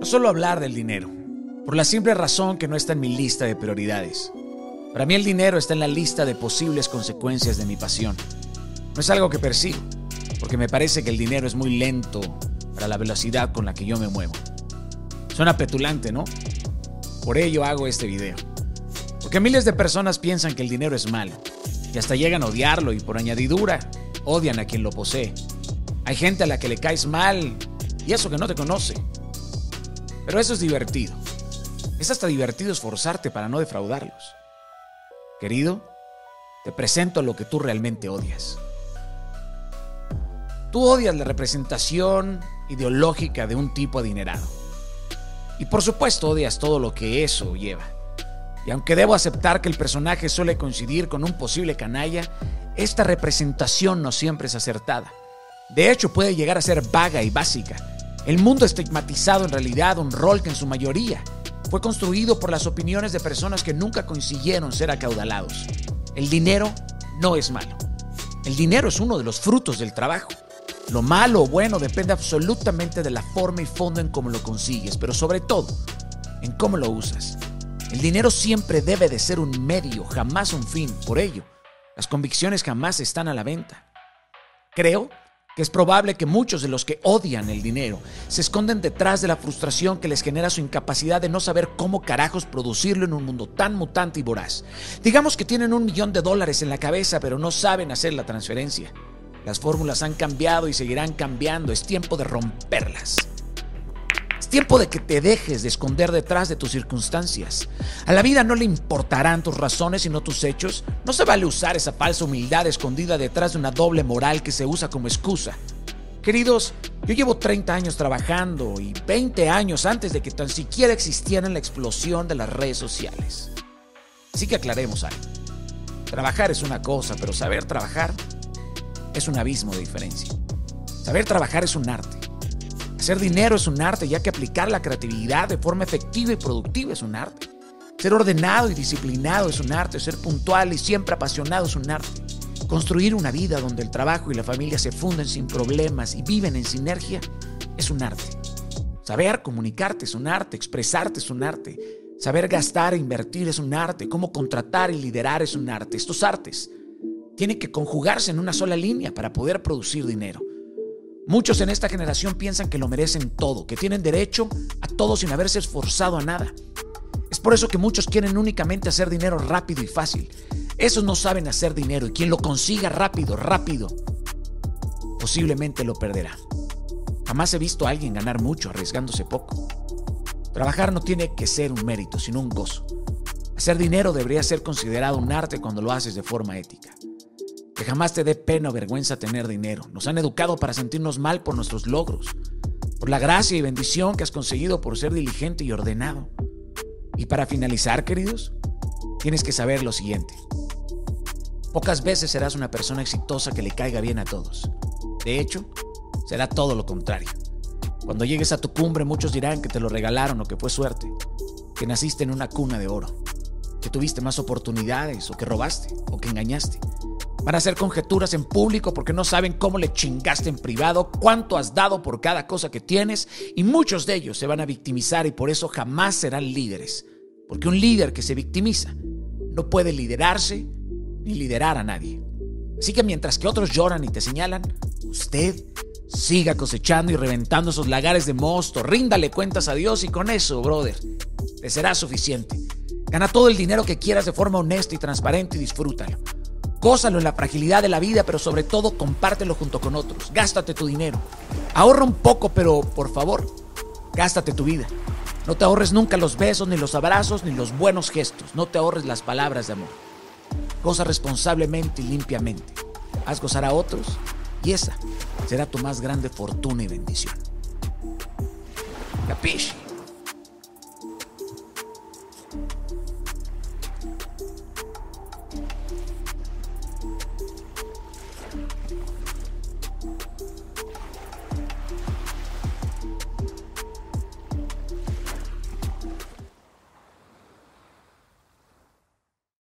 No solo hablar del dinero, por la simple razón que no está en mi lista de prioridades. Para mí el dinero está en la lista de posibles consecuencias de mi pasión. No es algo que persigo, porque me parece que el dinero es muy lento para la velocidad con la que yo me muevo. Suena petulante, ¿no? Por ello hago este video. Porque miles de personas piensan que el dinero es malo y hasta llegan a odiarlo y por añadidura odian a quien lo posee. Hay gente a la que le caes mal y eso que no te conoce. Pero eso es divertido. Es hasta divertido esforzarte para no defraudarlos. Querido, te presento lo que tú realmente odias. Tú odias la representación ideológica de un tipo adinerado. Y por supuesto odias todo lo que eso lleva. Y aunque debo aceptar que el personaje suele coincidir con un posible canalla, esta representación no siempre es acertada. De hecho, puede llegar a ser vaga y básica. El mundo estigmatizado en realidad un rol que en su mayoría fue construido por las opiniones de personas que nunca consiguieron ser acaudalados. El dinero no es malo. El dinero es uno de los frutos del trabajo. Lo malo o bueno depende absolutamente de la forma y fondo en cómo lo consigues, pero sobre todo en cómo lo usas. El dinero siempre debe de ser un medio, jamás un fin. Por ello, las convicciones jamás están a la venta. Creo es probable que muchos de los que odian el dinero se esconden detrás de la frustración que les genera su incapacidad de no saber cómo carajos producirlo en un mundo tan mutante y voraz. Digamos que tienen un millón de dólares en la cabeza, pero no saben hacer la transferencia. Las fórmulas han cambiado y seguirán cambiando. Es tiempo de romperlas tiempo de que te dejes de esconder detrás de tus circunstancias. A la vida no le importarán tus razones sino tus hechos. No se vale usar esa falsa humildad escondida detrás de una doble moral que se usa como excusa. Queridos, yo llevo 30 años trabajando y 20 años antes de que tan siquiera existiera la explosión de las redes sociales. Así que aclaremos algo. Trabajar es una cosa, pero saber trabajar es un abismo de diferencia. Saber trabajar es un arte. Hacer dinero es un arte, ya que aplicar la creatividad de forma efectiva y productiva es un arte. Ser ordenado y disciplinado es un arte. Ser puntual y siempre apasionado es un arte. Construir una vida donde el trabajo y la familia se funden sin problemas y viven en sinergia es un arte. Saber comunicarte es un arte, expresarte es un arte. Saber gastar e invertir es un arte. Cómo contratar y liderar es un arte. Estos artes tienen que conjugarse en una sola línea para poder producir dinero. Muchos en esta generación piensan que lo merecen todo, que tienen derecho a todo sin haberse esforzado a nada. Es por eso que muchos quieren únicamente hacer dinero rápido y fácil. Esos no saben hacer dinero y quien lo consiga rápido, rápido, posiblemente lo perderá. Jamás he visto a alguien ganar mucho arriesgándose poco. Trabajar no tiene que ser un mérito, sino un gozo. Hacer dinero debería ser considerado un arte cuando lo haces de forma ética. Que jamás te dé pena o vergüenza tener dinero. Nos han educado para sentirnos mal por nuestros logros, por la gracia y bendición que has conseguido por ser diligente y ordenado. Y para finalizar, queridos, tienes que saber lo siguiente. Pocas veces serás una persona exitosa que le caiga bien a todos. De hecho, será todo lo contrario. Cuando llegues a tu cumbre muchos dirán que te lo regalaron o que fue suerte, que naciste en una cuna de oro, que tuviste más oportunidades o que robaste o que engañaste. Van a hacer conjeturas en público porque no saben cómo le chingaste en privado, cuánto has dado por cada cosa que tienes y muchos de ellos se van a victimizar y por eso jamás serán líderes. Porque un líder que se victimiza no puede liderarse ni liderar a nadie. Así que mientras que otros lloran y te señalan, usted siga cosechando y reventando esos lagares de mosto, ríndale cuentas a Dios y con eso, brother, te será suficiente. Gana todo el dinero que quieras de forma honesta y transparente y disfrútalo. Gózalo en la fragilidad de la vida, pero sobre todo compártelo junto con otros. Gástate tu dinero. Ahorra un poco, pero por favor, gástate tu vida. No te ahorres nunca los besos, ni los abrazos, ni los buenos gestos. No te ahorres las palabras de amor. Goza responsablemente y limpiamente. Haz gozar a otros y esa será tu más grande fortuna y bendición. Capiche.